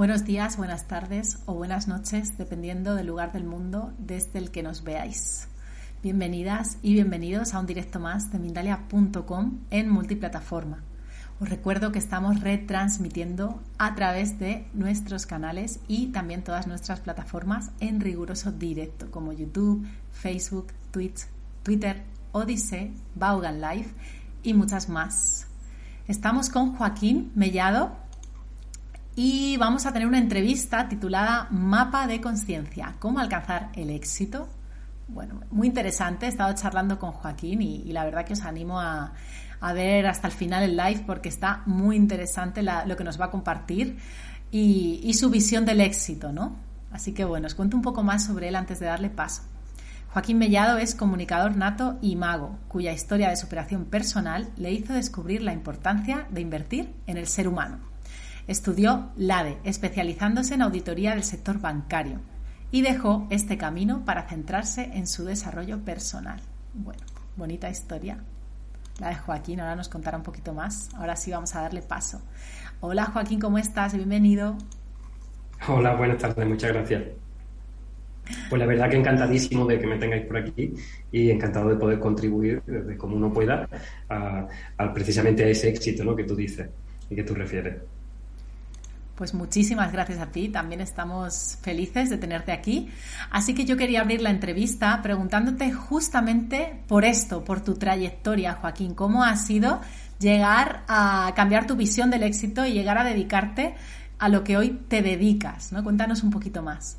Buenos días, buenas tardes o buenas noches, dependiendo del lugar del mundo desde el que nos veáis. Bienvenidas y bienvenidos a un directo más de Mindalia.com en multiplataforma. Os recuerdo que estamos retransmitiendo a través de nuestros canales y también todas nuestras plataformas en riguroso directo, como YouTube, Facebook, Twitch, Twitter, Odyssey, Vaughan Live y muchas más. Estamos con Joaquín Mellado, y vamos a tener una entrevista titulada Mapa de Conciencia, ¿cómo alcanzar el éxito? Bueno, muy interesante, he estado charlando con Joaquín y, la verdad que os animo a, ver hasta el final el live porque está muy interesante lo que nos va a compartir y, y su visión del éxito, ¿no? Así que bueno, os cuento un poco más sobre él antes de darle paso. Joaquín Mellado es comunicador nato y mago, cuya historia de superación personal le hizo descubrir la importancia de invertir en el ser humano. Estudió LADE, especializándose en auditoría del sector bancario, y dejó este camino para centrarse en su desarrollo personal. Bueno, bonita historia. La de Joaquín, ahora nos contará un poquito más. Ahora sí vamos a darle paso. Hola Joaquín, ¿cómo estás? Bienvenido. Hola, buenas tardes, muchas gracias. Pues la verdad que encantadísimo de que me tengáis por aquí y encantado de poder contribuir desde como uno pueda precisamente a ese éxito ¿no? que tú dices y que tú refieres. Pues muchísimas gracias a ti, también estamos felices de tenerte aquí. Así que yo quería abrir la entrevista preguntándote justamente por esto, por tu trayectoria, Joaquín, cómo ha sido llegar a cambiar tu visión del éxito y llegar a dedicarte a lo que hoy te dedicas, ¿no? Cuéntanos un poquito más.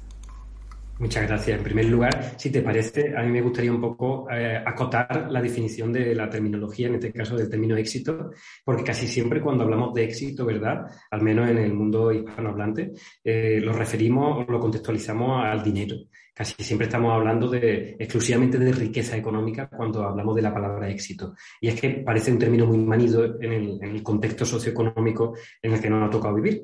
Muchas gracias. En primer lugar, si te parece, a mí me gustaría un poco eh, acotar la definición de la terminología, en este caso del término éxito, porque casi siempre cuando hablamos de éxito, ¿verdad? Al menos en el mundo hispanohablante, eh, lo referimos o lo contextualizamos al dinero. Casi siempre estamos hablando de, exclusivamente de riqueza económica cuando hablamos de la palabra éxito. Y es que parece un término muy manido en el, en el contexto socioeconómico en el que nos ha tocado vivir.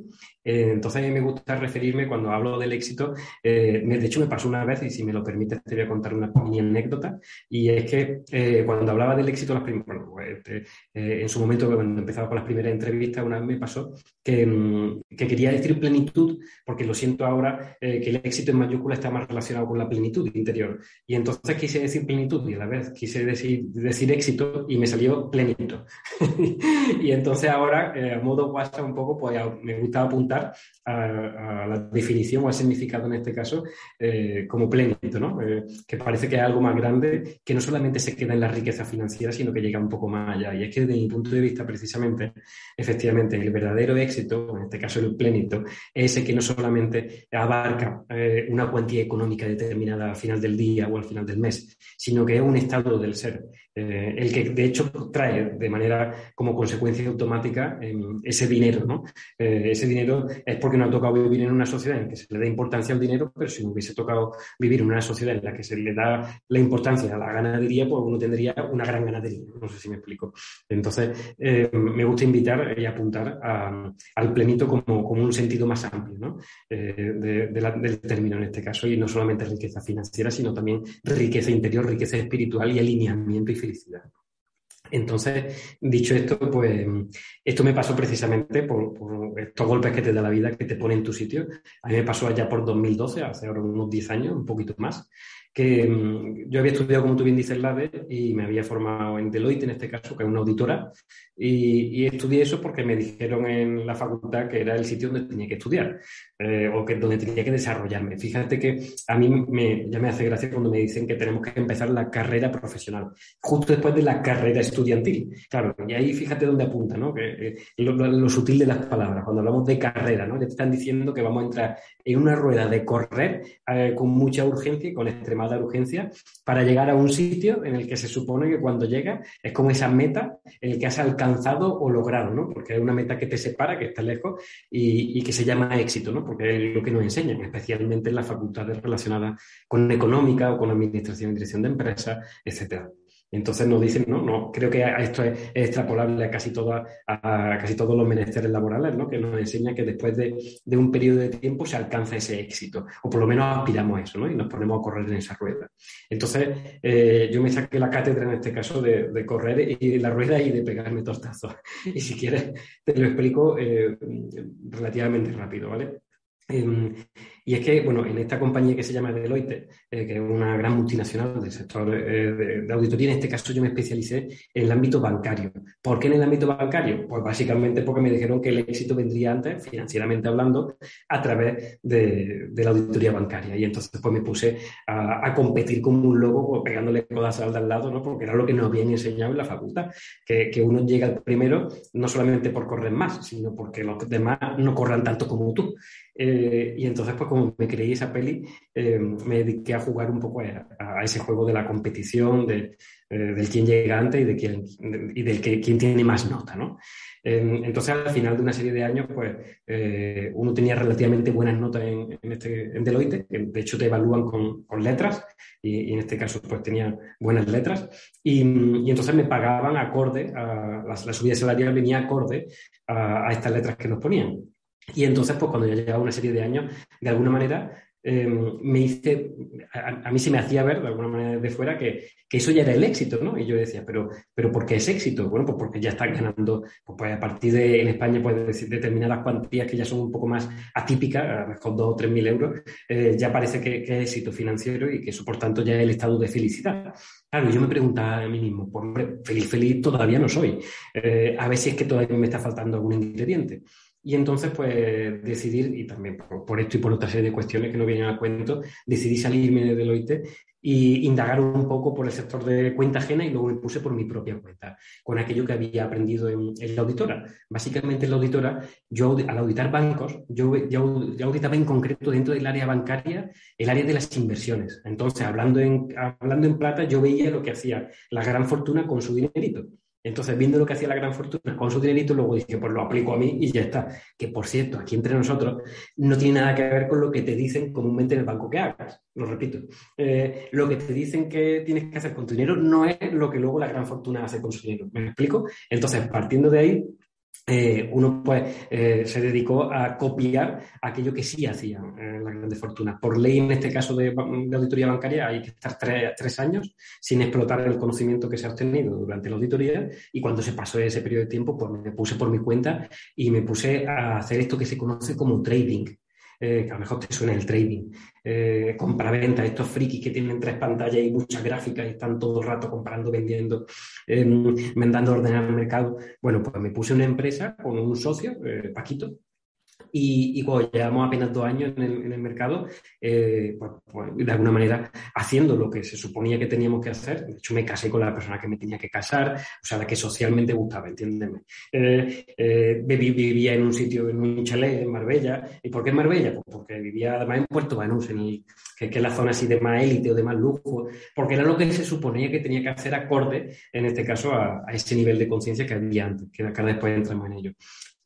Eh, entonces, a mí me gusta referirme cuando hablo del éxito. Eh, de hecho, me pasó una vez, y si me lo permites, te voy a contar una mini anécdota. Y es que eh, cuando hablaba del éxito, las bueno, pues, en su momento, cuando empezaba con las primeras entrevistas, una vez me pasó que, mm, que quería decir plenitud, porque lo siento ahora, que el éxito en mayúscula está más relacionado con la plenitud interior. Y entonces quise decir plenitud y a la vez quise decir, decir éxito y me salió plenito. y entonces ahora, a modo WhatsApp un poco, pues me gusta apuntar a, la definición o al significado en este caso eh, como plenito, ¿no? Eh, que parece que es algo más grande que no solamente se queda en la riqueza financiera, sino que llega un poco más allá. Y es que desde mi punto de vista, precisamente, efectivamente, el verdadero éxito, en este caso el plenito, es ese que no solamente abarca eh, una cuantía económica determinada al final del día o al final del mes, sino que es un estado del ser, el que de hecho trae de manera como consecuencia automática ese dinero, ¿no? ese dinero es porque no ha tocado vivir en una sociedad en la que se le da importancia al dinero, pero si no hubiese tocado vivir en una sociedad en la que se le da la importancia a la ganadería, pues uno tendría una gran ganadería. No sé si me explico. Entonces, eh, me gusta invitar y apuntar al plenito como, un sentido más amplio eh, del término en este caso, y no solamente riqueza financiera, sino también riqueza interior, riqueza espiritual y alineamiento y Entonces, dicho esto, pues esto me pasó precisamente por, estos golpes que te da la vida, que te pone en tu sitio. A mí me pasó allá por 2012, hace unos 10 años, un poquito más, que mm, yo había estudiado, como tú bien dices, LADE y me había formado en Deloitte, en este caso, que es una auditora, y, estudié eso porque me dijeron en la facultad que era el sitio donde tenía que estudiar eh, o que donde tenía que desarrollarme. Fíjate que a mí me, ya me hace gracia cuando me dicen que tenemos que empezar la carrera profesional, justo después de la carrera estudiantil. Claro, y ahí fíjate dónde apunta, ¿no? Que, eh, lo, sutil de las palabras. Cuando hablamos de carrera, ¿no? Ya te están diciendo que vamos a entrar en una rueda de correr eh, con mucha urgencia y con extremada urgencia para llegar a un sitio en el que se supone que cuando llega es como esa meta en el que has alcanzado o logrado, ¿no? Porque es una meta que te separa, que está lejos y, que se llama éxito, ¿no? Porque es lo que nos enseñan, especialmente en las facultades relacionadas con económica o con administración y dirección de empresas, etcétera. Entonces nos dicen, no, no, creo que esto es, extrapolable a casi, a casi todos los menesteres laborales, ¿no? que nos enseña que después de, un periodo de tiempo se alcanza ese éxito, o por lo menos aspiramos a eso, ¿no? y nos ponemos a correr en esa rueda. Entonces, eh, yo me saqué la cátedra en este caso de, correr y la rueda y de pegarme tostazos. Y si quieres, te lo explico eh, relativamente rápido, ¿vale? Em, y es que, bueno, en esta compañía que se llama Deloitte, eh, que es una gran multinacional del sector eh, de, auditoría, en este caso yo me especialicé en el ámbito bancario. ¿Por qué en el ámbito bancario? Pues básicamente porque me dijeron que el éxito vendría antes, financieramente hablando, a través de, la auditoría bancaria. Y entonces pues me puse a, competir como un lobo, pues, pegándole cosas al de al lado, ¿no? Porque era lo que nos habían enseñado en la facultad, que, que uno llega al primero no solamente por correr más, sino porque los demás no corran tanto como tú. Eh, y entonces, pues me creí esa peli, eh, me dediqué a jugar un poco a, ese juego de la competición, de, eh, del quién llega antes y, de quién, y del que, quién tiene más nota, ¿no? entonces, al final de una serie de años, pues uno tenía relativamente buenas notas en, en, este, en Deloitte, que de hecho te evalúan con, con letras, y, en este caso, pues tenía buenas letras, y, y entonces me pagaban acorde, a, la, la subida salarial venía acorde a, a estas letras que nos ponían. Y entonces, pues cuando ya llevaba una serie de años, de alguna manera em, me hice, a, mí se me hacía ver de alguna manera de fuera que, que, eso ya era el éxito, ¿no? Y yo decía, pero, pero ¿por qué es éxito? Bueno, pues porque ya están ganando, pues, pues a partir de, en España, pues determinadas cuantías que ya son un poco más atípicas, mejor dos o tres mil euros, eh, ya parece que, que, es éxito financiero y que eso, por tanto, ya es el estado de felicidad. Claro, yo me preguntaba a mí mismo, pues hombre, feliz, feliz todavía no soy. Eh, a ver si es que todavía me está faltando algún ingrediente. Y entonces, pues, decidir, y también por, esto y por otra serie de cuestiones que no vienen al cuento, decidí salirme de Deloitte y indagar un poco por el sector de cuenta ajena y luego me puse por mi propia cuenta, con aquello que había aprendido en, la auditora. Básicamente en la auditora, yo al auditar bancos, yo, yo, auditaba en concreto dentro del área bancaria el área de las inversiones. Entonces, hablando en, hablando en plata, yo veía lo que hacía la gran fortuna con su dinerito. Entonces, viendo lo que hacía la gran fortuna con su dinerito, luego dije, pues lo aplico a mí y ya está. Que por cierto, aquí entre nosotros no tiene nada que ver con lo que te dicen comúnmente en el banco que hagas. Lo repito. Eh, lo que te dicen que tienes que hacer con tu dinero no es lo que luego la gran fortuna hace con su dinero. ¿Me explico? Entonces, partiendo de ahí, eh, uno pues eh, se dedicó a copiar aquello que sí hacían eh, las grandes fortunas. Por ley, en este caso de, auditoría bancaria, hay que estar tres, años sin explotar el conocimiento que se ha obtenido durante la auditoría y cuando se pasó ese periodo de tiempo, pues me puse por mi cuenta y me puse a hacer esto que se conoce como trading. Eh, que a lo mejor te suena el trading, eh, compra-venta, estos frikis que tienen tres pantallas y muchas gráficas y están todo el rato comprando, vendiendo, eh, mandando a ordenar el mercado. Bueno, pues me puse una empresa con un socio, eh, Paquito, y, cuando llevamos apenas dos años en el, mercado, eh, pues, pues, de alguna manera haciendo lo que se suponía que teníamos que hacer. De hecho, me casé con la persona que me tenía que casar, o sea, la que socialmente gustaba, entiéndeme. Eh, eh, vivía en un sitio, en un chalet en Marbella. ¿Y por qué en Marbella? Pues porque vivía además en Puerto Banús, en que, es la zona así de más élite o de más lujo, porque era lo que se suponía que tenía que hacer acorde, en este caso, a, a ese nivel de conciencia que había antes, que cada después entramos en ello.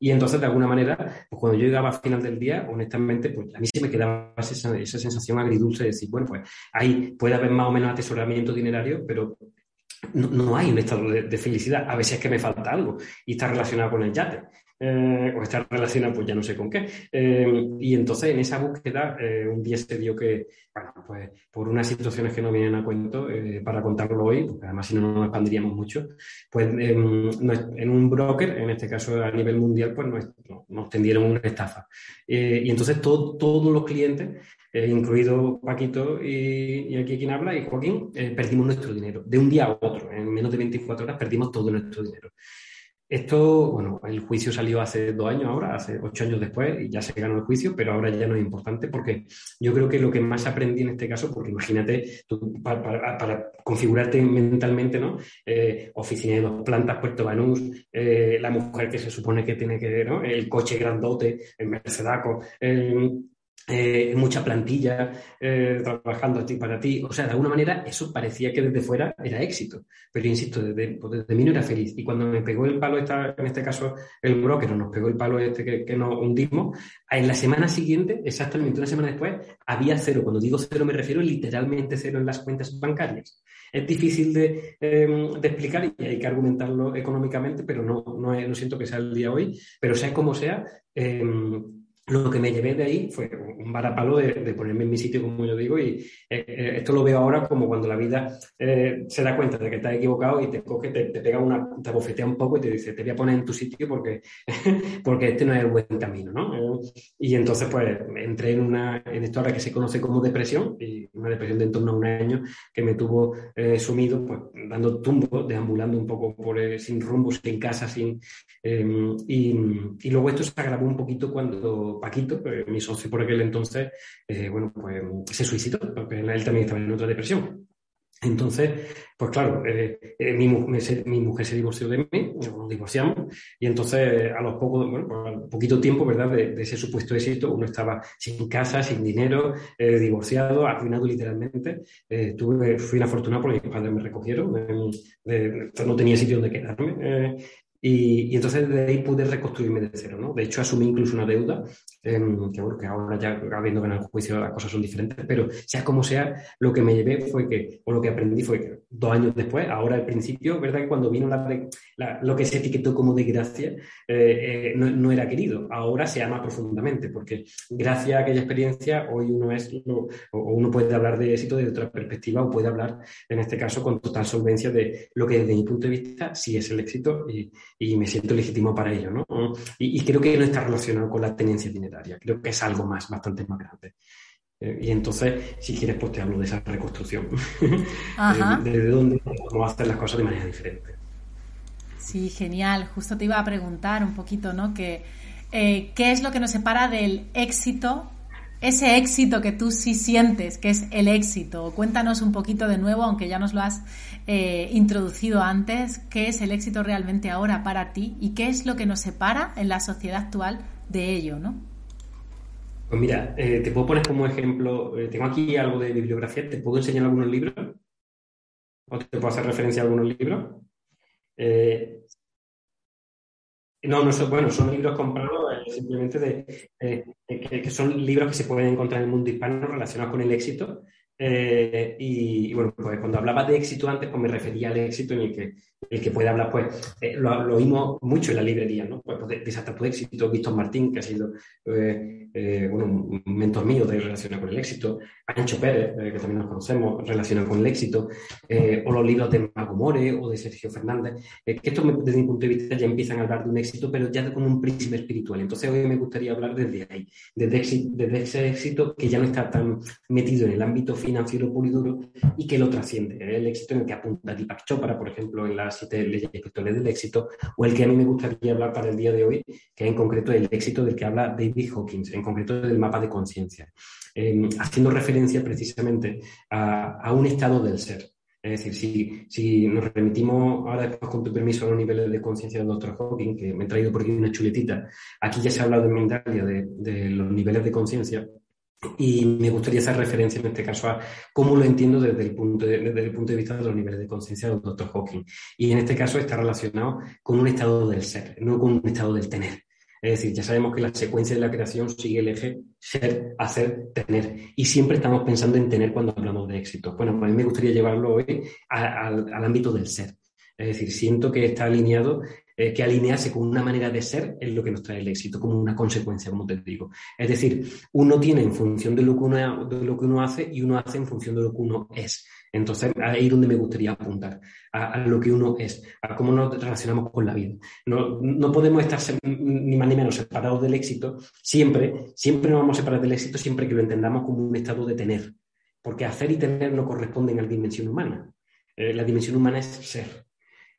Y entonces, de alguna manera, pues cuando yo llegaba al final del día, honestamente, pues a mí se me quedaba esa, esa sensación agridulce de decir, bueno, pues ahí puede haber más o menos atesoramiento dinerario, pero no, hay un estado de, felicidad. A veces es que me falta algo y está relacionado con el yate. Eh, o está relacionado, pues ya no sé con qué. Eh, y entonces en esa búsqueda, eh, un día se dio que, bueno, pues por unas situaciones que no vienen a cuento, para contarlo hoy, porque además si no, no nos expandiríamos mucho, pues em, en un broker, en este caso a nivel mundial, pues nos, tendieron una estafa. y entonces todos los clientes incluido Paquito y, aquí quien habla, y Joaquín, perdimos nuestro dinero. De un día a otro, en menos de 24 horas, perdimos todo nuestro dinero. Esto, bueno, el juicio salió hace dos años ahora, hace ocho años después, y ya se ganó el juicio, pero ahora ya no es importante porque yo creo que lo que más aprendí en este caso, porque imagínate, para, configurarte mentalmente, ¿no? Eh, oficina de dos plantas, Puerto Banús, eh, la mujer que se supone que tiene que, ¿no? El coche grandote, el Mercedaco, eh, mucha plantilla eh, trabajando a ti para ti. O sea, de alguna manera eso parecía que desde fuera era éxito. Pero insisto, desde, pues desde mí no era feliz. Y cuando me pegó el palo, esta, en este caso el broker, nos pegó el palo este que, que nos hundimos, en la semana siguiente, exactamente una semana después, había cero. Cuando digo cero me refiero literalmente cero en las cuentas bancarias. Es difícil de, em, explicar y hay que argumentarlo económicamente, pero no, no, no, siento que sea el día hoy. Pero sea como sea, eh, lo que me llevé de ahí fue un varapalo de, ponerme en mi sitio, como yo digo, y eh, eh, esto lo veo ahora como cuando la vida eh, se da cuenta de que estás equivocado y te coge, te, pega una, te bofetea un poco y te dice, te voy a poner en tu sitio porque, porque este no es el buen camino, ¿no? y entonces, pues, entré en, una, en esto ahora que se conoce como depresión, y una depresión de en torno a un año que me tuvo sumido, pues, dando tumbo, deambulando un poco por, sin rumbo, sin casa, sin... Y, y luego esto se agravó un poquito cuando Paquito, eh, mi socio por aquel entonces, eh, bueno, pues se suicidó, él también estaba en otra depresión. Entonces, pues claro, eh, mi, mujer se divorció de mí, nos divorciamos, y entonces a los pocos, bueno, pues, al poquito tiempo, ¿verdad?, de, ese supuesto éxito, uno estaba sin casa, sin dinero, divorciado, arruinado literalmente. tuve, fui inafortunado porque mis padres me recogieron, no tenía sitio donde quedarme. Y, entonces de ahí pude reconstruirme de cero, ¿no? De hecho, asumí incluso una deuda, em, que bueno, que ahora ya habiendo ganado el juicio las cosas son diferentes, pero sea como sea, lo que me llevé fue que, o lo que aprendí fue que dos años después, ahora al principio, ¿verdad? Que cuando vino la, lo que se etiquetó como desgracia, eh, eh, no, era querido, ahora se ama profundamente, porque gracias a aquella experiencia, hoy uno es, o uno puede hablar de éxito desde otra perspectiva, o puede hablar, en este caso, con total solvencia de lo que desde mi punto de vista sí es el éxito y y me siento legítimo para ello, ¿no? Y, creo que no está relacionado con la tenencia dineraria, creo que es algo más, bastante más grande. Eh, y entonces, si quieres, pues te hablo de esa reconstrucción. Ajá. de, dónde cómo hacer las cosas de manera diferente. Sí, genial. Justo te iba a preguntar un poquito, ¿no? Que, eh, ¿Qué es lo que nos separa del éxito ese éxito que tú sí sientes, que es el éxito. Cuéntanos un poquito de nuevo, aunque ya nos lo has eh, introducido antes, qué es el éxito realmente ahora para ti y qué es lo que nos separa en la sociedad actual de ello, ¿no? Pues mira, eh, te puedo poner como ejemplo, eh, tengo aquí algo de bibliografía, ¿te puedo enseñar algunos libros? ¿O te puedo hacer referencia a algunos libros? no, no son, bueno, son libros comprados simplemente de, que, son libros que se pueden encontrar en el mundo hispano relacionados con el éxito. Eh, y, bueno, pues cuando hablaba de éxito antes, pues me refería al éxito en el que el que puede hablar, pues eh, lo, oímos mucho en la librería, ¿no? Pues, pues de, éxito, Víctor Martín, que ha sido eh, eh, bueno, un mentor mío de relacionado con el éxito, Ancho Pérez, que también nos conocemos, relacionado con el éxito, o los libros de Mago More o de Sergio Fernández, que esto desde mi punto de vista ya empiezan a hablar de un éxito, pero ya con un prisma espiritual. Entonces hoy me gustaría hablar desde ahí, desde, desde ese éxito que ya no está tan metido en el ámbito financiero puro y y que lo trasciende. El éxito en el que apunta Deepak Chopra, por ejemplo, en la siete leyes espirituales del éxito, o el que a mí me gustaría hablar para el día de hoy, que en concreto el éxito del que habla David Hawkins, en concreto del mapa de conciencia, em, haciendo referencia precisamente a, un estado del ser. Es decir, si, si, nos remitimos ahora con tu permiso a los niveles de conciencia del doctor Hawking, que me he traído por aquí una chuletita, aquí ya se ha hablado en Mindalia de, de los niveles de conciencia, y me gustaría hacer referencia en este caso a cómo lo entiendo desde el punto de, desde el punto de vista de los niveles de conciencia del doctor Hawking. Y en este caso está relacionado con un estado del ser, no con un estado del tener. Es decir, ya sabemos que la secuencia de la creación sigue el eje ser, hacer, tener. Y siempre estamos pensando en tener cuando hablamos de éxito. Bueno, pues a mí me gustaría llevarlo hoy al ámbito del ser. Es decir, siento que está alineado eh, que alinearse con una manera de ser es lo que nos trae el éxito, como una consecuencia, como te digo. Es decir, uno tiene en función de lo que uno, de lo que uno hace y uno hace en función de lo que uno es. Entonces, ahí es donde me gustaría apuntar, a, lo que uno es, a cómo nos relacionamos con la vida. No, no, podemos estar ni más ni menos separados del éxito, siempre, siempre nos vamos a separar del éxito siempre que lo entendamos como un estado de tener, porque hacer y tener no corresponden a la dimensión humana. Eh, la dimensión humana es ser.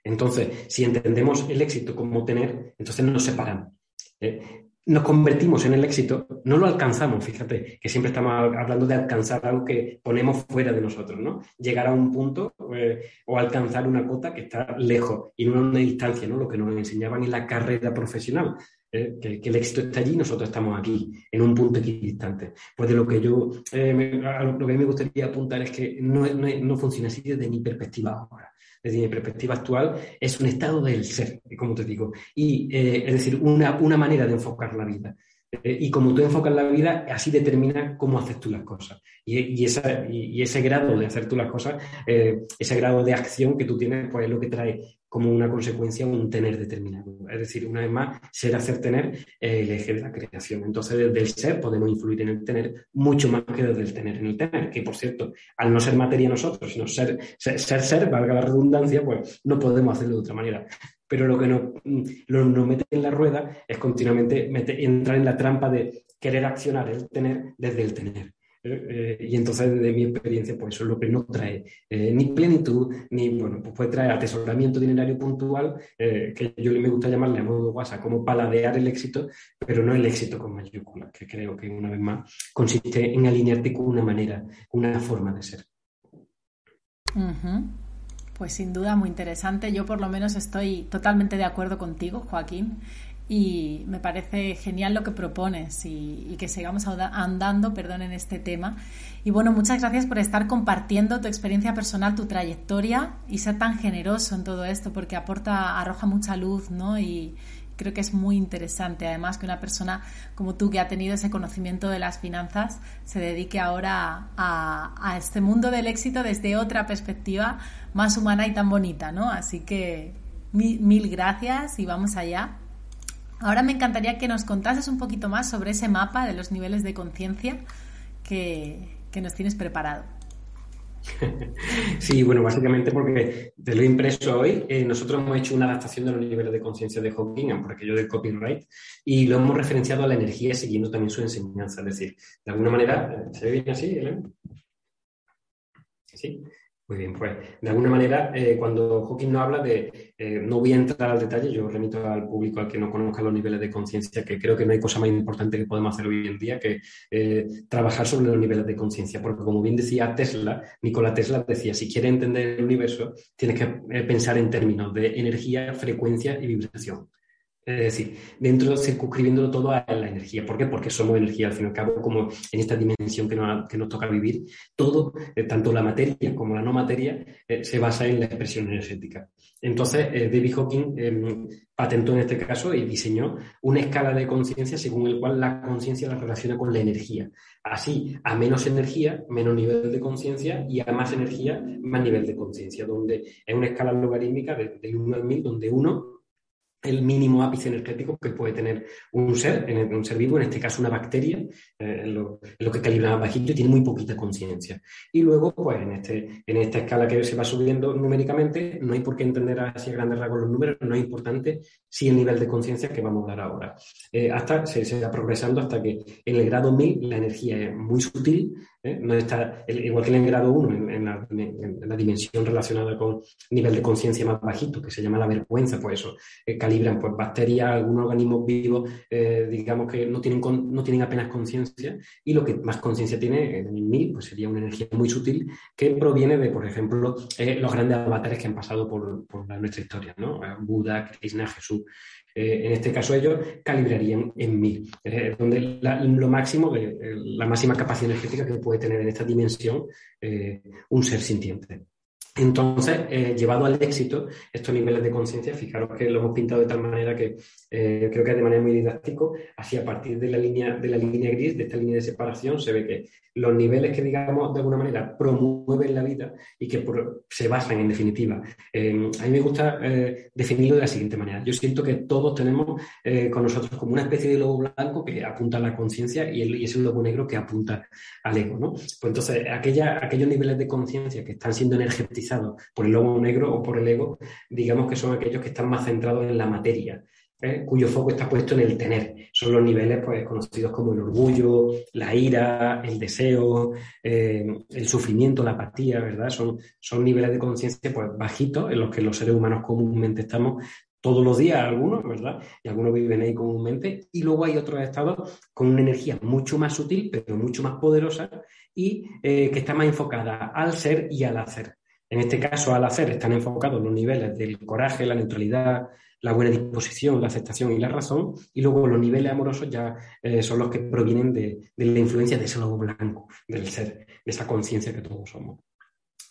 Entonces, si entendemos el éxito como tener, entonces nos separan. ¿eh? nos convertimos en el éxito, no lo alcanzamos, fíjate, que siempre estamos hablando de alcanzar algo que ponemos fuera de nosotros, ¿no? Llegar a un punto eh, o alcanzar una cota que está lejos y no a una distancia, ¿no? Lo que nos enseñaban en la carrera profesional, ¿eh? que, el éxito está allí nosotros estamos aquí, en un punto equidistante. Pues de lo que yo, lo que me gustaría apuntar es que no, no, no funciona así desde mi perspectiva ahora desde mi perspectiva actual, es un estado del ser, como te digo. Y eh, es decir, una, una, manera de enfocar la vida. Eh, y como tú enfocas la vida, así determina cómo haces tú las cosas. Y, y, esa, y, ese grado de hacer tú las cosas, eh, ese grado de acción que tú tienes, pues es lo que trae como una consecuencia un tener determinado. Es decir, una vez más, ser, hacer, tener el eje de la creación. Entonces, desde el ser podemos influir en el tener mucho más que desde el tener en el tener, que por cierto, al no ser materia nosotros, sino ser, ser, ser, valga la redundancia, pues no podemos hacerlo de otra manera pero lo que nos, nos, mete en la rueda es continuamente entrar en la trampa de querer accionar el tener desde el tener. Eh, y entonces, de mi experiencia, pues eso es lo que no trae eh, ni plenitud, ni, bueno, pues puede traer atesoramiento dinerario puntual, eh, que yo me gusta llamarle a modo WhatsApp, como paladear el éxito, pero no el éxito con mayúsculas, que creo que una vez más consiste en alinearte con una manera, una forma de ser. Pues sin duda muy interesante. Yo por lo menos estoy totalmente de acuerdo contigo, Joaquín y me parece genial lo que propones y, que sigamos andando perdón, en este tema. Y bueno, muchas gracias por estar compartiendo tu experiencia personal, tu trayectoria y ser tan generoso en todo esto porque aporta, arroja mucha luz, ¿no? Y creo que es muy interesante además que una persona como tú que ha tenido ese conocimiento de las finanzas se dedique ahora a, este mundo del éxito desde otra perspectiva más humana y tan bonita, ¿no? Así que mil gracias y vamos allá. Ahora me encantaría que nos contases un poquito más sobre ese mapa de los niveles de conciencia que, nos tienes preparado. Sí, bueno, básicamente porque te lo he impreso hoy. Eh, nosotros hemos hecho una adaptación de los niveles de conciencia de Hawking por aquello del copyright y lo hemos referenciado a la energía siguiendo también su enseñanza. Es decir, de alguna manera, ¿se ve bien así? Sí. Muy bien, pues de alguna manera, eh, cuando Hawking no habla de, eh, no voy a entrar al detalle, yo remito al público al que no conozca los niveles de conciencia, que creo que no hay cosa más importante que podemos hacer hoy en día que eh, trabajar sobre los niveles de conciencia, porque como bien decía Tesla, Nikola Tesla decía, si quieres entender el universo, tienes que pensar en términos de energía, frecuencia y vibración. Es decir, dentro circunscribiéndolo todo a la energía. ¿Por qué? Porque somos energía, al fin y al cabo, como en esta dimensión que nos, que nos toca vivir, todo, eh, tanto la materia como la no materia, eh, se basa en la expresión energética. Entonces, eh, David Hawking em, patentó en este caso y diseñó una escala de conciencia según el cual la conciencia la relaciona con la energía. Así, a menos energía, menos nivel de conciencia y a más energía, más nivel de conciencia, donde es una escala logarítmica de, de 1 al 1000, donde 1 el mínimo ápice energético que puede tener un ser, un ser vivo, en este caso una bacteria, eh, lo, que calibra más bajito tiene muy poquita conciencia. Y luego, pues en, este, en esta escala que se va subiendo numéricamente, no hay por qué entender así a grandes rasgos los números, no es importante si el nivel de conciencia que vamos a dar ahora. Eh, hasta se, va progresando hasta que en el grado 1000 la energía es muy sutil, ¿eh? no está, igual que en el grado 1, en, la, dimensión relacionada con nivel de conciencia más bajito, que se llama la vergüenza, pues eso, eh, calibran pues, bacterias, algunos organismos vivos, eh, digamos que no tienen, no tienen apenas conciencia, y lo que más conciencia tiene en el mil, pues sería una energía muy sutil que proviene de, por ejemplo, los grandes avatares que han pasado por, por nuestra historia, ¿no? Buda, Krishna, Jesús. Eh, en este caso ellos calibrarían en mil, eh, donde lo máximo, eh, la máxima capacidad energética que puede tener en esta dimensión un ser sintiente. Entonces, llevado al éxito, estos niveles de conciencia, fijaros que lo hemos pintado de tal manera que creo que de manera muy didáctico, así a partir de la línea, de la línea gris, de esta línea de separación, se ve que los niveles que, digamos, de alguna manera promueven la vida y que se basan, en definitiva. Eh, a mí me gusta eh, definirlo de la siguiente manera. Yo siento que todos tenemos eh, con nosotros como una especie de lobo blanco que apunta a la conciencia y, y, es un lobo negro que apunta al ego, ¿no? Pues entonces, aquellos niveles de conciencia que están siendo por el lobo negro o por el ego, digamos que son aquellos que están más centrados en la materia. ¿eh? cuyo foco está puesto en el tener. Son los niveles pues, conocidos como el orgullo, la ira, el deseo, eh, el sufrimiento, la apatía, ¿verdad? Son, son niveles de conciencia pues, bajitos en los que los seres humanos comúnmente estamos todos los días, algunos, ¿verdad? Y algunos viven ahí comúnmente. Y luego hay otros estados con una energía mucho más sutil, pero mucho más poderosa y eh, que está más enfocada al ser y al hacer. En este caso, al hacer están enfocados los niveles del coraje, la neutralidad, la buena disposición, la aceptación y la razón, y luego los niveles amorosos ya eh, son los que provienen de, la influencia de ese lobo blanco, del ser, de esa conciencia que todos somos.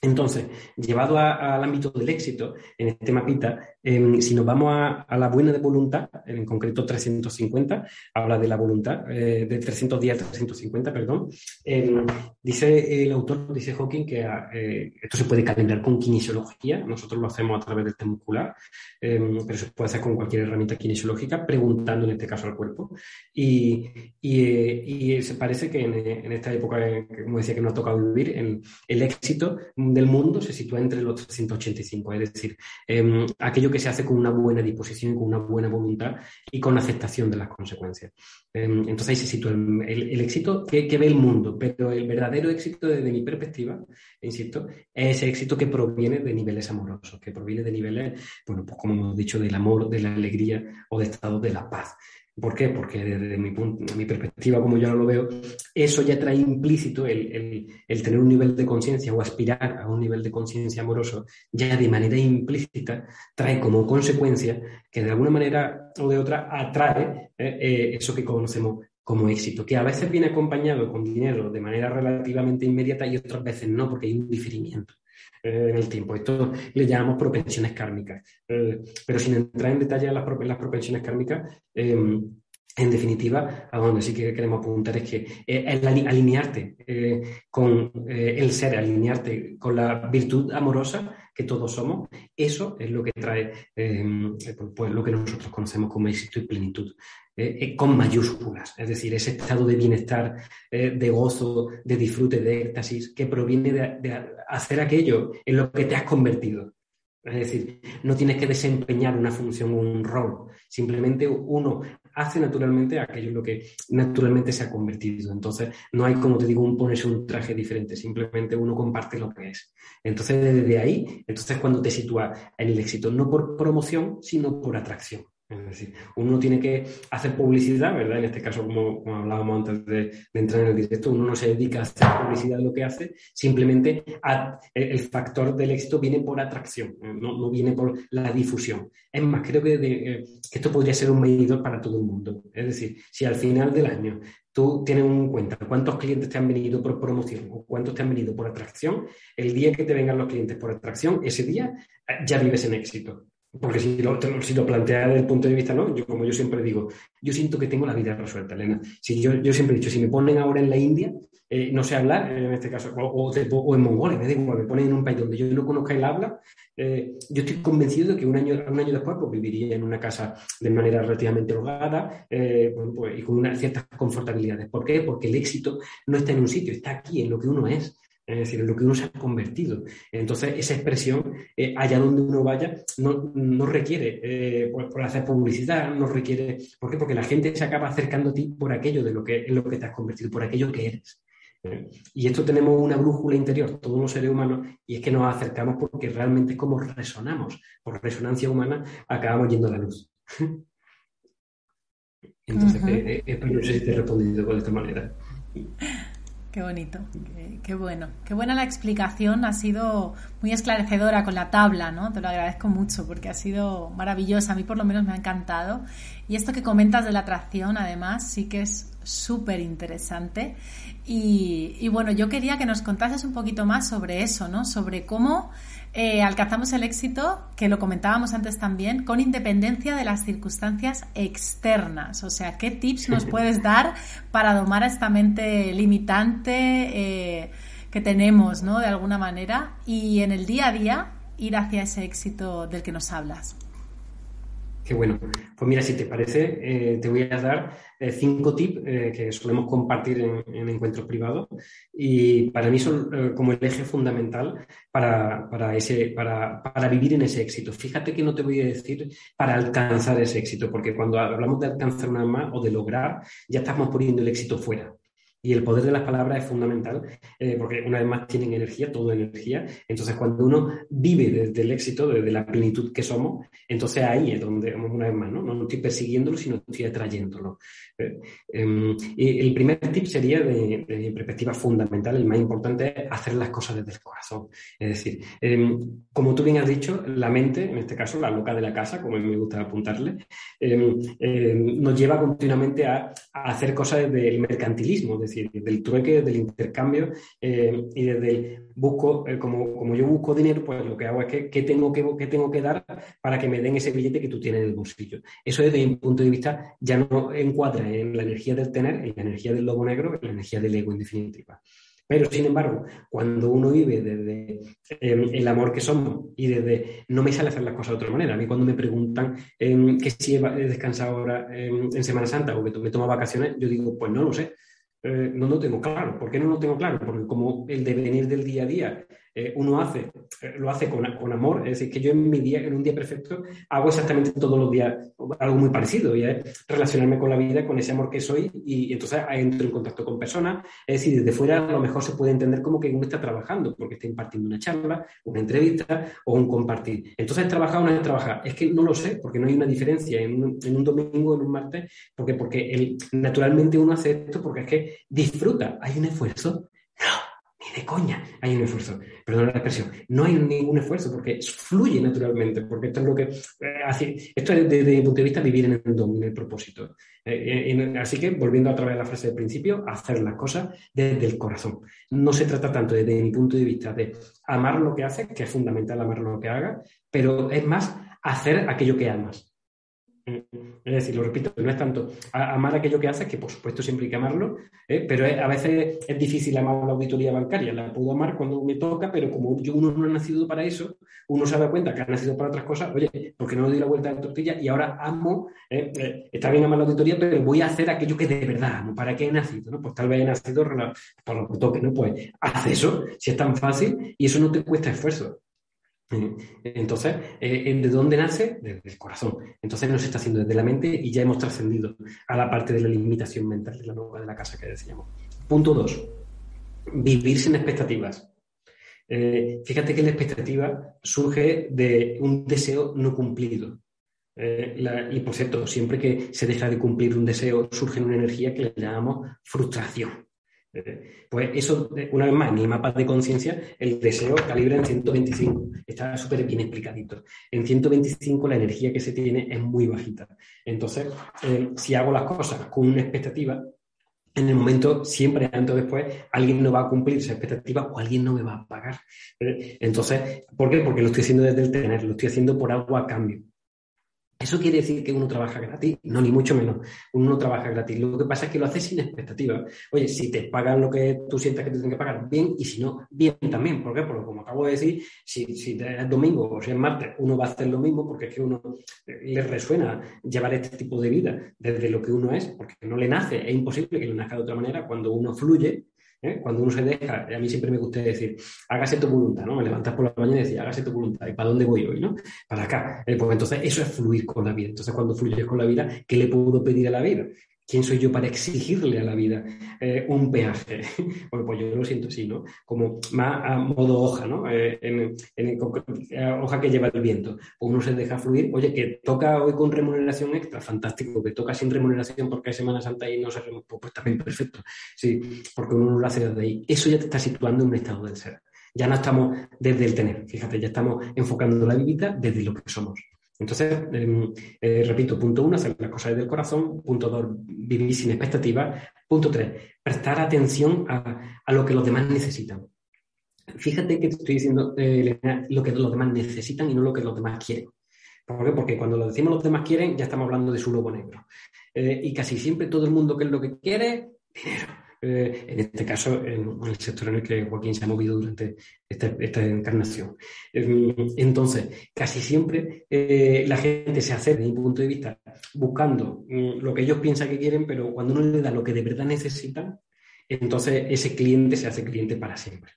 Entonces, llevado al ámbito del éxito, en este mapita, em, si nos vamos a, la buena de voluntad, en concreto 350, habla de la voluntad, eh, de 310 a 350, perdón, em, dice el autor, dice Hawking, que eh, esto se puede calibrar con kinesiología, nosotros lo hacemos a través del test muscular, em, pero se puede hacer con cualquier herramienta kinesiológica, preguntando en este caso al cuerpo. Y, eh, se parece que en, esta época, como decía, que nos ha tocado vivir, el éxito del mundo se sitúa entre los 385, es decir, em, aquello que se hace con una buena disposición, con una buena voluntad y con aceptación de las consecuencias. Em, entonces ahí se sitúa el, éxito que, ve el mundo, pero el verdadero éxito desde mi perspectiva, insisto, es ese éxito que proviene de niveles amorosos, que proviene de niveles, bueno, pues como hemos dicho, del amor, de la alegría o de estado de la paz. ¿Por qué? Porque desde mi, punto, mi perspectiva, como yo lo veo, eso ya trae implícito el, tener un nivel de conciencia o aspirar a un nivel de conciencia amoroso, ya de manera implícita, trae como consecuencia que de alguna manera o de otra atrae eh, eh, eso que conocemos como éxito, que a veces viene acompañado con dinero de manera relativamente inmediata y otras veces no, porque hay un diferimiento. Eh, en el tiempo. Esto le llamamos propensiones kármicas. Eh, pero sin entrar en detalle en las, las propensiones kármicas, em, en definitiva, a donde sí que queremos apuntar es que eh, el alinearte con el ser, alinearte con la virtud amorosa que todos somos, eso es lo que trae em, pues, lo que nosotros conocemos como éxito y plenitud. Eh, eh, con mayúsculas, es decir, ese estado de bienestar, eh, de gozo, de disfrute, de éxtasis, que proviene de, hacer aquello en lo que te has convertido. Es decir, no tienes que desempeñar una función o un rol, simplemente uno hace naturalmente aquello en lo que naturalmente se ha convertido. Entonces, no hay, como te digo, un ponerse un traje diferente, simplemente uno comparte lo que es. Entonces, desde ahí, entonces cuando te sitúa en el éxito, no por promoción, sino por atracción. Es decir, uno tiene que hacer publicidad, ¿verdad? En este caso, como, hablábamos antes de, entrar en el directo, uno no se dedica a hacer publicidad de lo que hace, simplemente el factor del éxito viene por atracción, no, viene por la difusión. Es más, creo que, eh, que, esto podría ser un medidor para todo el mundo. Es decir, si al final del año tú tienes en cuenta cuántos clientes te han venido por promoción o cuántos te han venido por atracción, el día que te vengan los clientes por atracción, ese día eh, ya vives en éxito. Porque si lo, planteas desde el punto de vista, ¿no? Yo, como yo siempre digo, yo siento que tengo la vida resuelta, Elena. Si yo, yo siempre he dicho, si me ponen ahora en la India, eh, no sé hablar, en este caso, o, en Mongolia, me da me ponen en un país donde yo no conozca el habla, eh, yo estoy convencido de que un año, un año después pues, viviría en una casa de manera relativamente holgada eh, pues, y con unas ciertas confortabilidades. ¿Por qué? Porque el éxito no está en un sitio, está aquí, en lo que uno es es decir, en lo que uno se ha convertido. Entonces, esa expresión, eh, allá donde uno vaya, no, requiere eh, por, hacer publicidad, no requiere. ¿Por qué? Porque la gente se acaba acercando a ti por aquello de lo que, en lo que te has convertido, por aquello que eres. ¿eh? Y esto tenemos una brújula interior, todos los seres humanos, y es que nos acercamos porque realmente es como resonamos. Por resonancia humana acabamos yendo a la luz. Entonces, no sé si te he respondido de esta manera. Qué bonito, qué, bueno. Qué buena la explicación, ha sido muy esclarecedora con la tabla, ¿no? Te lo agradezco mucho porque ha sido maravillosa, a mí por lo menos me ha encantado. Y esto que comentas de la atracción, además, sí que es súper interesante. Y, y bueno, yo quería que nos contases un poquito más sobre eso, ¿no? Sobre cómo eh, alcanzamos el éxito, que lo comentábamos antes también, con independencia de las circunstancias externas. O sea, ¿qué tips nos puedes dar para domar a esta mente limitante eh, que tenemos, ¿no? De alguna manera, y en el día a día ir hacia ese éxito del que nos hablas. Qué bueno. Pues mira, si te parece, eh, te voy a dar eh, cinco tips eh, que solemos compartir en, encuentros privados y para mí son como el eje fundamental para, ese, para, para, vivir en ese éxito. Fíjate que no te voy a decir para alcanzar ese éxito, porque cuando hablamos de alcanzar una más o de lograr, ya estamos poniendo el éxito fuera. Y el poder de las palabras es fundamental, eh, porque una vez más tienen energía, todo energía. Entonces, cuando uno vive desde el éxito, desde la plenitud que somos, entonces ahí es donde, una vez más, no, no estoy persiguiéndolo, sino estoy atrayéndolo. Eh, em, y el primer tip sería, de, de, perspectiva fundamental, el más importante, es hacer las cosas desde el corazón. Es decir, em, como tú bien has dicho, la mente, en este caso la loca de la casa, como me gusta apuntarle, em, nos lleva continuamente a, a hacer cosas desde el mercantilismo, decir, del trueque, del intercambio eh, y desde el busco, eh, como, como, yo busco dinero, pues lo que hago es que ¿qué tengo que, qué tengo que dar para que me den ese billete que tú tienes en el bolsillo. Eso desde mi punto de vista ya no encuadra en la energía del tener, en la energía del lobo negro, en la energía del ego en definitiva. Pero, sin embargo, cuando uno vive desde em, el amor que somos y desde no me sale hacer las cosas de otra manera. A mí cuando me preguntan em, que si he descansado ahora en Semana Santa o que me tomo vacaciones, yo digo, pues no lo sé. Eh, no lo tengo claro. ¿Por qué no lo tengo claro? Porque como el devenir del día a día eh, uno hace, eh, lo hace con, amor, es decir, que yo en mi día, en un día perfecto, hago exactamente todos los días algo muy parecido, y es relacionarme con la vida, con ese amor que soy, y, entonces entro en contacto con personas, es decir, desde fuera a lo mejor se puede entender como que uno está trabajando, porque está impartiendo una charla, una entrevista o un compartir. Entonces, ¿trabajar o no es trabajar? Es que no lo sé, porque no hay una diferencia en un, domingo, en un martes, porque, porque naturalmente uno hace esto porque es que disfruta, hay un esfuerzo. No, de coña hay un esfuerzo. Perdón la expresión. No hay ningún esfuerzo porque fluye naturalmente, porque esto es lo que eh, hace. Esto es desde mi punto de vista vivir en el don, en el propósito. Eh, eh, así que, volviendo otra vez a la frase del principio, hacer las cosas desde el corazón. No se trata tanto desde mi punto de vista de amar lo que haces, que es fundamental amar lo que hagas, pero es más hacer aquello que amas. Es decir, lo repito, no es tanto amar aquello que haces, que por supuesto siempre hay que amarlo, ¿eh? pero a veces es difícil amar la auditoría bancaria. La puedo amar cuando me toca, pero como yo, uno no ha nacido para eso, uno se da cuenta que ha nacido para otras cosas, oye, porque no doy la vuelta a la tortilla y ahora amo, ¿eh? Eh, está bien amar la auditoría, pero voy a hacer aquello que de verdad amo, ¿para qué he nacido? ¿no? Pues tal vez he nacido por lo que toque, ¿no? Pues haz eso, si es tan fácil, y eso no te cuesta esfuerzo. Entonces, eh, ¿de dónde nace? Desde el corazón. Entonces no se está haciendo desde la mente y ya hemos trascendido a la parte de la limitación mental de la nueva de la casa que decíamos. Punto dos, vivir sin expectativas. Eh, fíjate que la expectativa surge de un deseo no cumplido. Eh, y por cierto, siempre que se deja de cumplir un deseo, surge una energía que le llamamos frustración. Pues eso, una vez más, en el mapa de conciencia, el deseo calibra en 125. Está súper bien explicadito. En 125 la energía que se tiene es muy bajita. Entonces, eh, si hago las cosas con una expectativa, en el momento, siempre antes o después, alguien no va a cumplir esa expectativa o alguien no me va a pagar. Eh, entonces, ¿por qué? Porque lo estoy haciendo desde el tener, lo estoy haciendo por algo a cambio. ¿Eso quiere decir que uno trabaja gratis? No, ni mucho menos. Uno no trabaja gratis. Lo que pasa es que lo hace sin expectativa. Oye, si te pagan lo que tú sientas que te tienen que pagar, bien, y si no, bien también. ¿Por qué? Porque como acabo de decir, si, es domingo o si es martes, uno va a hacer lo mismo porque es que uno eh, le resuena llevar este tipo de vida desde lo que uno es, porque no le nace. Es imposible que le nazca de otra manera cuando uno fluye ¿eh? Cuando uno se deja, a mí siempre me gusta decir, hágase tu voluntad, ¿no? Me levantas por la mañana y decir, hágase tu voluntad. ¿Y para dónde voy hoy, no? Para acá. Eh, pues entonces eso es fluir con la vida. Entonces cuando fluyes con la vida, ¿qué le puedo pedir a la vida? ¿Quién soy yo para exigirle a la vida eh, un peaje? bueno, pues yo lo siento así, ¿no? Como más a modo hoja, ¿no? Eh, en, hoja que lleva el viento. Pues uno se deja fluir. Oye, que toca hoy con remuneración extra, fantástico. Que toca sin remuneración porque hay Semana Santa y no se pues, pues también perfecto. Sí, porque uno lo hace desde ahí. Eso ya te está situando en un estado del ser. Ya no estamos desde el tener, fíjate, ya estamos enfocando la vida desde lo que somos. Entonces, em, eh, repito, punto uno, hacer las cosas desde el corazón. Punto dos, vivir sin expectativas. Punto tres, prestar atención a, lo que los demás necesitan. Fíjate que te estoy diciendo, eh, lo que los demás necesitan y no lo que los demás quieren. ¿Por qué? Porque cuando lo decimos los demás quieren, ya estamos hablando de su lobo negro. Eh, y casi siempre todo el mundo, ¿qué es lo que quiere? Dinero. Eh, en este caso, en, el sector en el que Joaquín se ha movido durante esta, encarnación. Em, entonces, casi siempre eh, la gente se hace, desde mi punto de vista, buscando mm, lo que ellos piensan que quieren, pero cuando uno le da lo que de verdad necesitan, entonces ese cliente se hace cliente para siempre.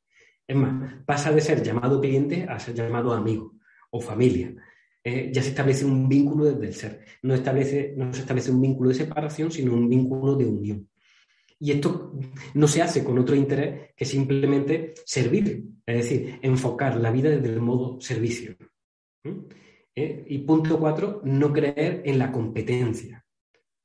Es más, pasa de ser llamado cliente a ser llamado amigo o familia. Eh, ya se establece un vínculo desde el ser. No, establece, no se establece un vínculo de separación, sino un vínculo de unión. Y esto no se hace con otro interés que simplemente servir, es decir, enfocar la vida desde el modo servicio. ¿Eh? Y punto cuatro, no creer en la competencia.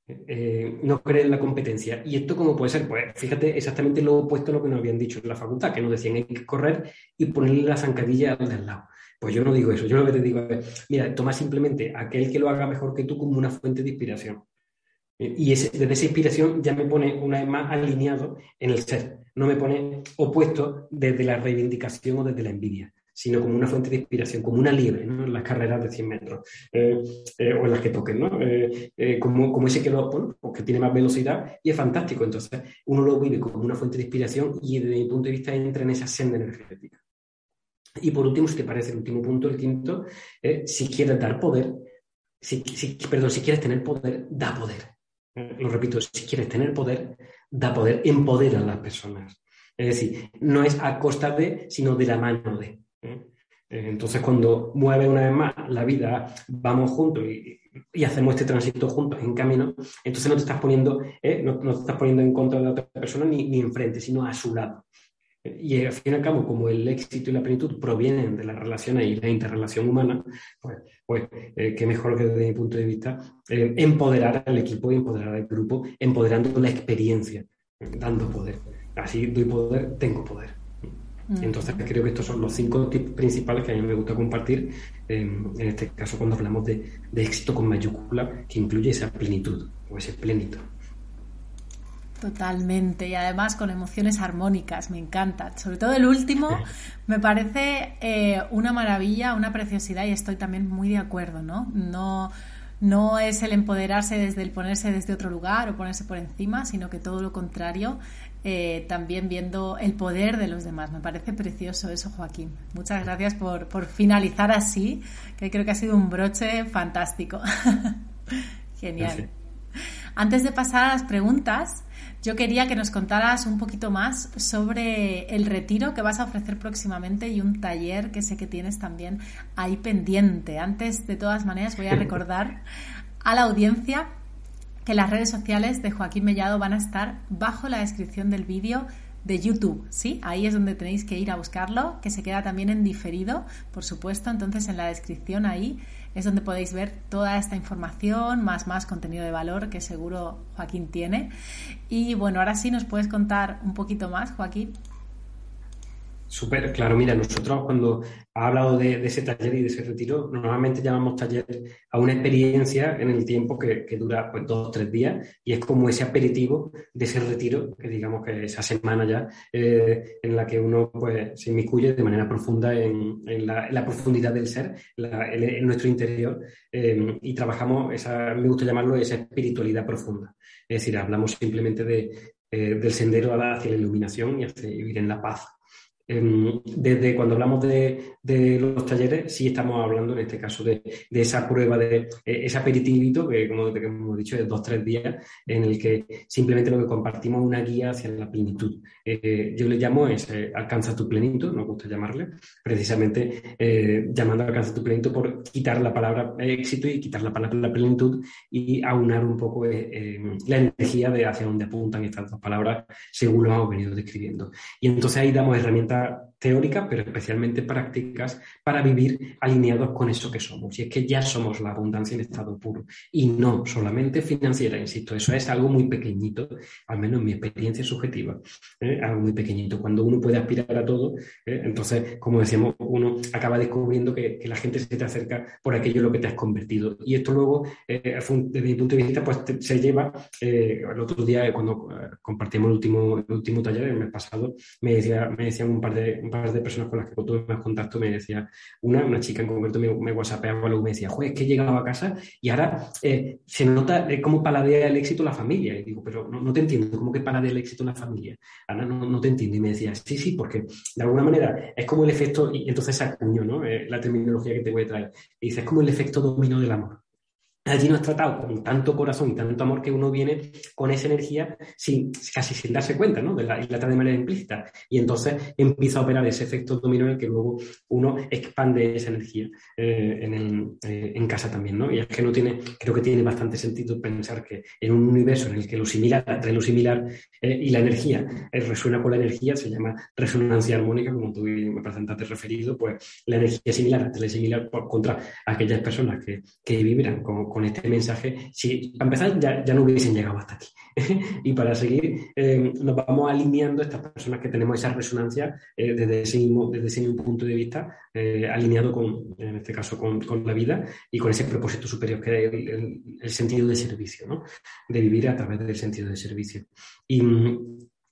Eh, no creer en la competencia. ¿Y esto cómo puede ser? Pues fíjate exactamente lo opuesto a lo que nos habían dicho en la facultad, que nos decían hay que correr y ponerle la zancadilla al de al lado. Pues yo no digo eso, yo lo que te digo es, mira, toma simplemente aquel que lo haga mejor que tú como una fuente de inspiración. Y desde esa inspiración ya me pone una vez más alineado en el ser, no me pone opuesto desde la reivindicación o desde la envidia sino como una fuente de inspiración, como una liebre en las carreras de 100 metros eh, eh, o en las que toquen, ¿no? Eh, como, como, ese que, lo, pues que tiene más velocidad y es fantástico. Entonces, uno lo vive como una fuente de inspiración y desde mi punto de vista entra en esa senda energética. Y por último, si te parece el último punto, el quinto, si quieres dar poder, perdón, si quieres tener poder, da poder. Lo repito, si quieres tener poder, da poder, empodera a las personas. Es decir, no es a costa de, sino de la mano de. ¿eh? Entonces, cuando mueve una vez más la vida, vamos juntos y, hacemos este tránsito juntos en camino, entonces no te estás poniendo, ¿eh? no, te estás poniendo en contra de la otra persona ni, ni enfrente, sino a su lado. Y al fin y al cabo, como el éxito y la plenitud provienen de las relaciones y la interrelación humana, pues, pues eh, qué mejor que desde mi punto de vista empoderar al equipo y empoderar al grupo, empoderando la experiencia, dando poder. Así doy poder, tengo poder. Entonces creo que estos son los cinco tips principales que a mí me gusta compartir, en este caso cuando hablamos de, éxito con mayúscula, que incluye esa plenitud o ese plenito. Totalmente, y además con emociones armónicas, me encanta. Sobre todo el último me parece eh, una maravilla, una preciosidad y estoy también muy de acuerdo, ¿no? No no es el empoderarse desde el ponerse desde otro lugar o ponerse por encima, sino que todo lo contrario, eh, también viendo el poder de los demás. Me parece precioso eso, Joaquín. Muchas gracias por, finalizar así, que creo que ha sido un broche fantástico. Genial. Antes de pasar a las preguntas, yo quería que nos contaras un poquito más sobre el retiro que vas a ofrecer próximamente y un taller que sé que tienes también ahí pendiente. Antes, de todas maneras, voy a recordar a la audiencia que las redes sociales de Joaquín Mellado van a estar bajo la descripción del vídeo de YouTube, ¿sí? Ahí es donde tenéis que ir a buscarlo, que se queda también en diferido, por supuesto, entonces en la descripción ahí es donde podéis ver toda esta información, más más contenido de valor que seguro Joaquín tiene. Y bueno, ahora sí nos puedes contar un poquito más, Joaquín. Súper, claro, mira, nosotros cuando ha hablado de, ese taller y de ese retiro, normalmente llamamos taller a una experiencia en el tiempo que, dura pues, dos o tres días y es como ese aperitivo de ese retiro, que digamos que esa semana ya, eh, en la que uno pues, se inmiscuye de manera profunda en, la, profundidad del ser, en, nuestro interior eh, y trabajamos, esa, me gusta llamarlo esa espiritualidad profunda. Es decir, hablamos simplemente de, eh, del sendero hacia la iluminación y hacia vivir en la paz. Em, desde cuando hablamos de, los talleres, sí estamos hablando en este caso de, esa prueba, de eh, ese aperitivito, que como, hemos dicho, es dos, tres días, en el que simplemente lo que compartimos es una guía hacia la plenitud. Eh, yo le llamo es alcanza tu plenitud, nos gusta llamarle, precisamente eh, llamando alcanza tu plenitud por quitar la palabra éxito y quitar la palabra plenitud y aunar un poco la energía de hacia dónde apuntan estas dos palabras según lo hemos venido describiendo. Y entonces ahí damos herramientas that teórica, pero especialmente prácticas para vivir alineados con eso que somos. Y es que ya somos la abundancia en estado puro y no solamente financiera, insisto, eso es algo muy pequeñito, al menos en mi experiencia subjetiva, ¿eh? algo muy pequeñito. Cuando uno puede aspirar a todo, ¿eh? entonces, como decíamos, uno acaba descubriendo que, la gente se te acerca por aquello en lo que te has convertido. Y esto luego, eh, desde mi punto de vista, pues se lleva, el otro día cuando compartimos el último, el último taller, el mes pasado, me, decía, me decían un par de, un par de personas con las que tuve más contacto me decía, una, una chica en concreto me, me whatsappeaba luego me decía, es que he llegado a casa y ahora eh, se nota eh, cómo paladea el éxito la familia. Y digo, pero no, te entiendo, ¿cómo que paladea el éxito la familia? Ana, no, no, te entiendo. Y me decía, sí, sí, porque de alguna manera es como el efecto, y entonces se acuñó ¿no? Eh, la terminología que te voy a traer. Y dice, es como el efecto dominó del amor allí no has tratado con tanto corazón y tanto amor que uno viene con esa energía sin, casi sin darse cuenta, ¿no? De la, y la de manera implícita. Y entonces empieza a operar ese efecto dominó en el que luego uno expande esa energía eh, en, eh, en, casa también, ¿no? Y es que no tiene, creo que tiene bastante sentido pensar que en un universo en el que lo similar atrae lo similar eh, y la energía resuena con la energía, se llama resonancia armónica, como tú me presentaste referido, pues la energía similar atrae similar por, contra aquellas personas que, que vibran con con este mensaje, si a empezar ya, ya no hubiesen llegado hasta aquí. y para seguir, eh, nos vamos alineando estas personas que tenemos esa resonancia eh, desde, ese mismo, desde ese mismo punto de vista, eh, alineado con, en este caso, con, con, la vida y con ese propósito superior que es el, el, sentido de servicio, ¿no? de vivir a través del sentido de servicio. Y,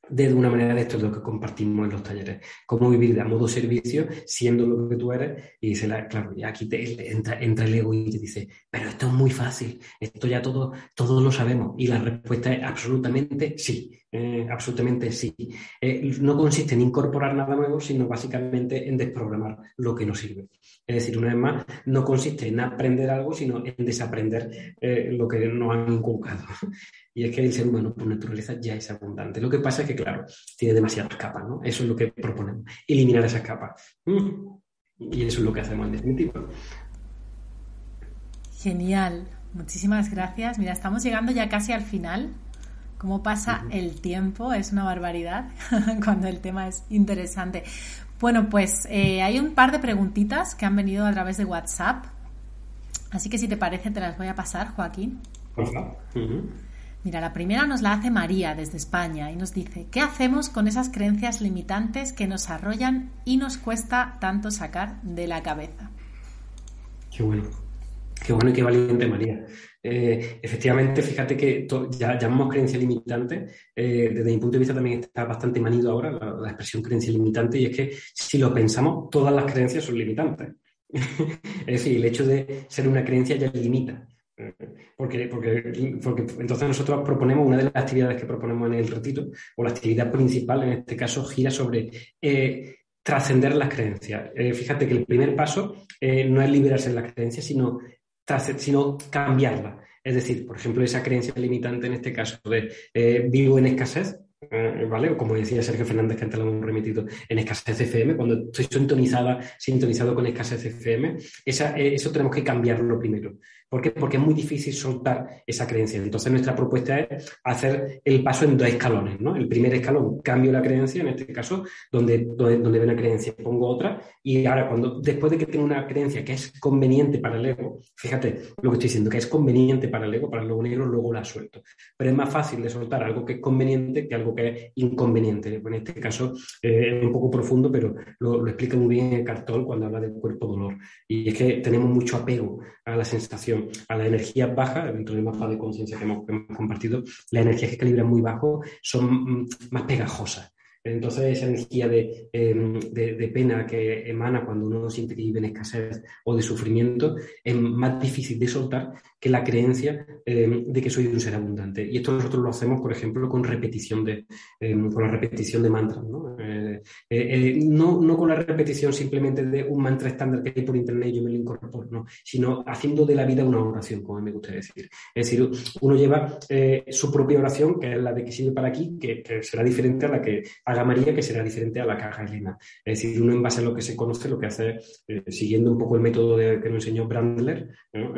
de una manera de esto es lo que compartimos en los talleres. Cómo vivir a modo servicio siendo lo que tú eres. Y dice, claro, y aquí entra, el ego y te dice, pero esto es muy fácil, esto ya todo, todos lo sabemos. Y la respuesta es absolutamente sí. Eh, absolutamente sí. Eh, no consiste en incorporar nada nuevo, sino básicamente en desprogramar lo que nos sirve. Es decir, una vez más, no consiste en aprender algo, sino en desaprender eh, lo que nos han inculcado. Y es que el ser humano, por naturaleza, ya es abundante. Lo que pasa es que, claro, tiene demasiadas capas, ¿no? Eso es lo que proponemos, eliminar esas capas. Y eso es lo que hacemos en definitiva. Genial, muchísimas gracias. Mira, estamos llegando ya casi al final Cómo pasa el tiempo, es una barbaridad cuando el tema es interesante. Bueno, pues eh, hay un par de preguntitas que han venido a través de WhatsApp. Así que si te parece, te las voy a pasar, Joaquín. Mira, la primera nos la hace María desde España y nos dice, ¿qué hacemos con esas creencias limitantes que nos arrollan y nos cuesta tanto sacar de la cabeza? Qué bueno. Qué bueno y qué valiente, María. Eh, efectivamente, fíjate que ya llamamos creencia limitante. Eh, desde mi punto de vista también está bastante manido ahora la, expresión creencia limitante y es que si lo pensamos, todas las creencias son limitantes. es decir, el hecho de ser una creencia ya limita. Eh, porque, porque, porque, entonces nosotros proponemos, una de las actividades que proponemos en el retiro, o la actividad principal en este caso, gira sobre trascender las creencias. fíjate que el primer paso no es liberarse de las creencias, sino sino cambiarla. Es decir, por ejemplo, esa creencia limitante en este caso de eh, vivo en escasez, eh, ¿vale? O como decía Sergio Fernández, que antes lo hemos remitido, en escasez FM, cuando estoy sintonizada, sintonizado con escasez FM, esa, eh, eso tenemos que cambiarlo primero. ¿Por qué? Porque es muy difícil soltar esa creencia. Entonces, nuestra propuesta es hacer el paso en dos escalones. ¿no? El primer escalón, cambio la creencia, en este caso, donde, donde, donde ve una creencia, pongo otra. Y ahora, cuando después de que tengo una creencia que es conveniente para el ego, fíjate lo que estoy diciendo, que es conveniente para el ego, para el lobo negro, luego la suelto. Pero es más fácil de soltar algo que es conveniente que algo que es inconveniente. En este caso, eh, es un poco profundo, pero lo, lo explica muy bien el cartón cuando habla del cuerpo dolor. Y es que tenemos mucho apego a la sensación a la energía baja, dentro del mapa de conciencia que hemos, compartido, las energías que calibran muy bajo son mm, más pegajosas. Entonces, esa energía em, de, de, pena que emana cuando uno siente que vive en escasez o de sufrimiento es más difícil de soltar que la creencia em, de que soy un ser abundante. Y esto nosotros lo hacemos, por ejemplo, con repetición de, em, con la repetición de mantras. ¿no? Eh, eh, eh, ¿no? ¿no? con la repetición simplemente de un mantra estándar que hay por internet y yo me lo incorporo, no, sino haciendo de la vida una oración, como me gusta decir. Es decir, uno lleva su propia oración, que es la de que sirve para aquí, que, que será diferente a la que haga María, que será diferente a la caja Elena. Es decir, uno en base a lo que se conoce, lo que hace, siguiendo un poco el método de, que nos enseñó Brandler, ¿no?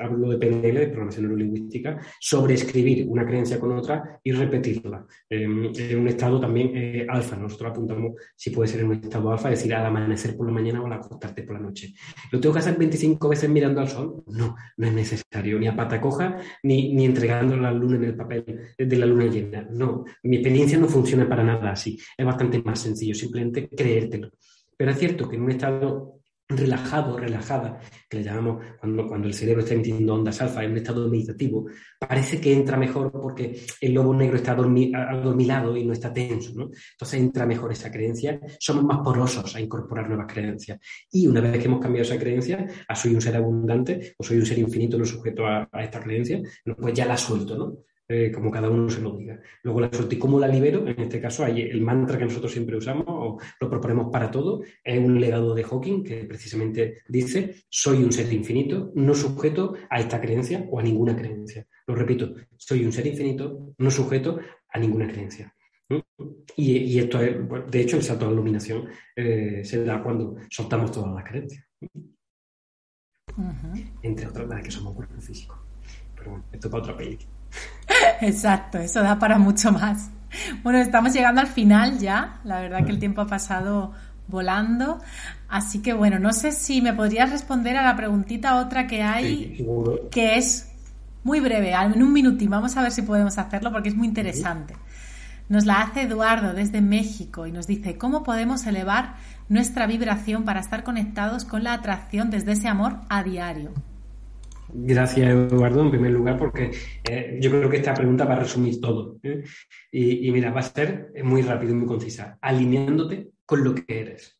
hablo de PNL, de programación neurolingüística, sobre escribir una creencia con otra y repetirla em, en un estado también eh, alfa. Nosotros apuntamos si puede ser en un estado alfa, es decir, al amanecer por la mañana o al acostarte por la noche. ¿Lo tengo que hacer 25 veces mirando al sol? No, no es necesario, ni a pata coja, ni, ni entregando la luna en el papel de la luna llena. No, mi experiencia no funciona para nada Es bastante más sencillo, simplemente creértelo. Pero es cierto que en un estado relajado, relajada, que le llamamos cuando, cuando el cerebro está emitiendo ondas alfa en un estado meditativo, parece que entra mejor porque el lobo negro está adormilado y no está tenso, ¿no? Entonces entra mejor esa creencia, somos más porosos a incorporar nuevas creencias. Y una vez que hemos cambiado esa creencia, a soy un ser abundante o soy un ser infinito no sujeto a, a esta creencia, pues ya la suelto, ¿no? Eh, como cada uno se lo diga. Luego la suelto y cómo la libero, en este caso hay el mantra que nosotros siempre usamos o lo proponemos para todo, es un legado de Hawking que precisamente dice, soy un ser infinito, no sujeto a esta creencia o a ninguna creencia. Lo repito, soy un ser infinito, no sujeto a ninguna creencia. Y, esto es, de hecho, el salto de la iluminación eh, se da cuando soltamos todas las creencias. Entre otras, las que somos cuerpo físico. Pero bueno, esto para otra película. Exacto, eso da para mucho más. Bueno, estamos llegando al final ya. La verdad que el tiempo ha pasado volando. Así que bueno, no sé si me podrías responder a la preguntita otra que hay, que es muy breve, en un minutín. Vamos a ver si podemos hacerlo porque es muy interesante. Nos la hace Eduardo desde México y nos dice, ¿cómo podemos elevar nuestra vibración para estar conectados con la atracción desde ese amor a diario? Gracias, Eduardo, en primer lugar, porque eh, yo creo que esta pregunta va a resumir todo. ¿eh? Y, mira, va a ser muy rápido y muy concisa, alineándote con lo que eres.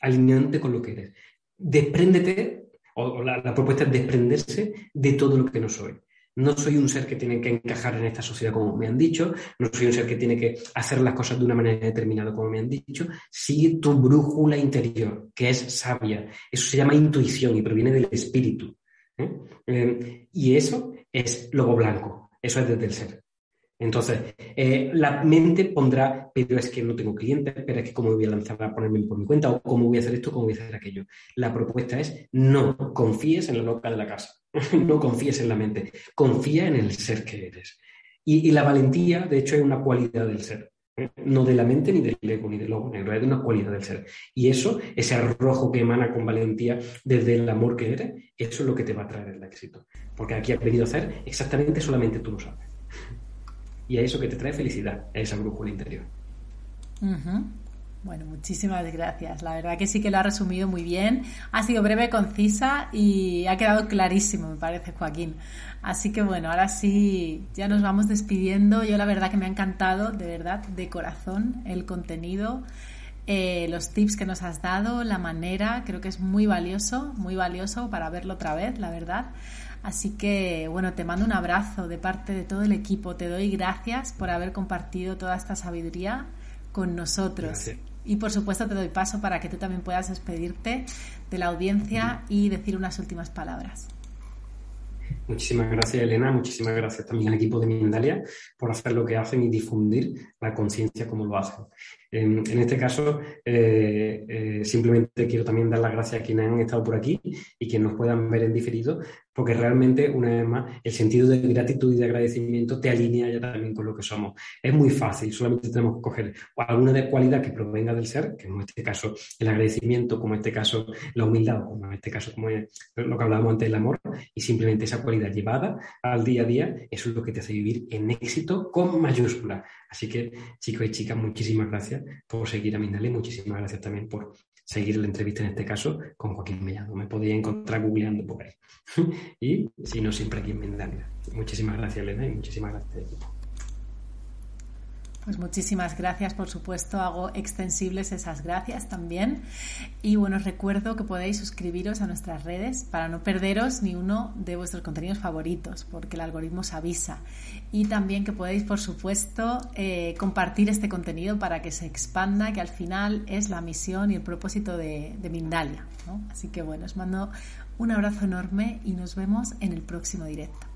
Alineándote con lo que eres. Despréndete, o, la, la propuesta es desprenderse de todo lo que no soy. No soy un ser que tiene que encajar en esta sociedad como me han dicho, no soy un ser que tiene que hacer las cosas de una manera determinada como me han dicho. Sigue tu brújula interior, que es sabia. Eso se llama intuición y proviene del espíritu. ¿Eh? Eh, y eso es lobo blanco, eso es desde el ser. Entonces, eh, la mente pondrá, pero es que no tengo clientes, pero es que cómo voy a lanzar a ponerme por mi cuenta, o cómo voy a hacer esto, cómo voy a hacer aquello. La propuesta es no confíes en la loca de la casa, no confíes en la mente, confía en el ser que eres. Y, la valentía, de hecho, es una cualidad del ser. No de la mente, ni del ego, ni del lobo negro, es de una cualidad del ser. Y eso, ese arrojo que emana con valentía desde el amor que eres, eso es lo que te va a traer el éxito. Porque aquí has venido a hacer exactamente solamente tú lo sabes y a eso que te trae felicidad, a esa brújula interior. Bueno, muchísimas gracias. La verdad que sí que lo ha resumido muy bien. Ha sido breve, concisa y ha quedado clarísimo, me parece, Joaquín. Así que bueno, ahora sí, ya nos vamos despidiendo. Yo la verdad que me ha encantado, de verdad, de corazón, el contenido, eh, los tips que nos has dado, la manera, creo que es muy valioso, muy valioso para verlo otra vez, la verdad. Así que, bueno, te mando un abrazo de parte de todo el equipo. Te doy gracias por haber compartido toda esta sabiduría con nosotros. Y por supuesto te doy paso para que tú también puedas despedirte de la audiencia y decir unas últimas palabras. Muchísimas gracias, Elena. Muchísimas gracias también al equipo de Mindalia por hacer lo que hacen y difundir la conciencia como lo hacen. En, este caso, eh, eh, simplemente quiero también dar las gracias a quienes han estado por aquí y quienes nos puedan ver en diferido, porque realmente, una vez más, el sentido de gratitud y de agradecimiento te alinea ya también con lo que somos. Es muy fácil, solamente tenemos que coger alguna de cualidad que provenga del ser, que en este caso el agradecimiento, como en este caso la humildad, como en este caso como lo que hablábamos antes, el amor, y simplemente esa cualidad llevada al día a día, eso es lo que te hace vivir en éxito con mayúscula. Así que, chicos y chicas, muchísimas gracias por seguir a Mindale, muchísimas gracias también por seguir la entrevista en este caso con Joaquín Mellado. Me podía encontrar googleando por ahí. y si no, siempre aquí en Mindalia. Muchísimas gracias, Elena, y muchísimas gracias. Pues muchísimas gracias, por supuesto, hago extensibles esas gracias también. Y bueno, os recuerdo que podéis suscribiros a nuestras redes para no perderos ni uno de vuestros contenidos favoritos, porque el algoritmo os avisa. Y también que podéis, por supuesto, eh, compartir este contenido para que se expanda, que al final es la misión y el propósito de, de Mindalia. Así que bueno, os mando un abrazo enorme y nos vemos en el próximo directo.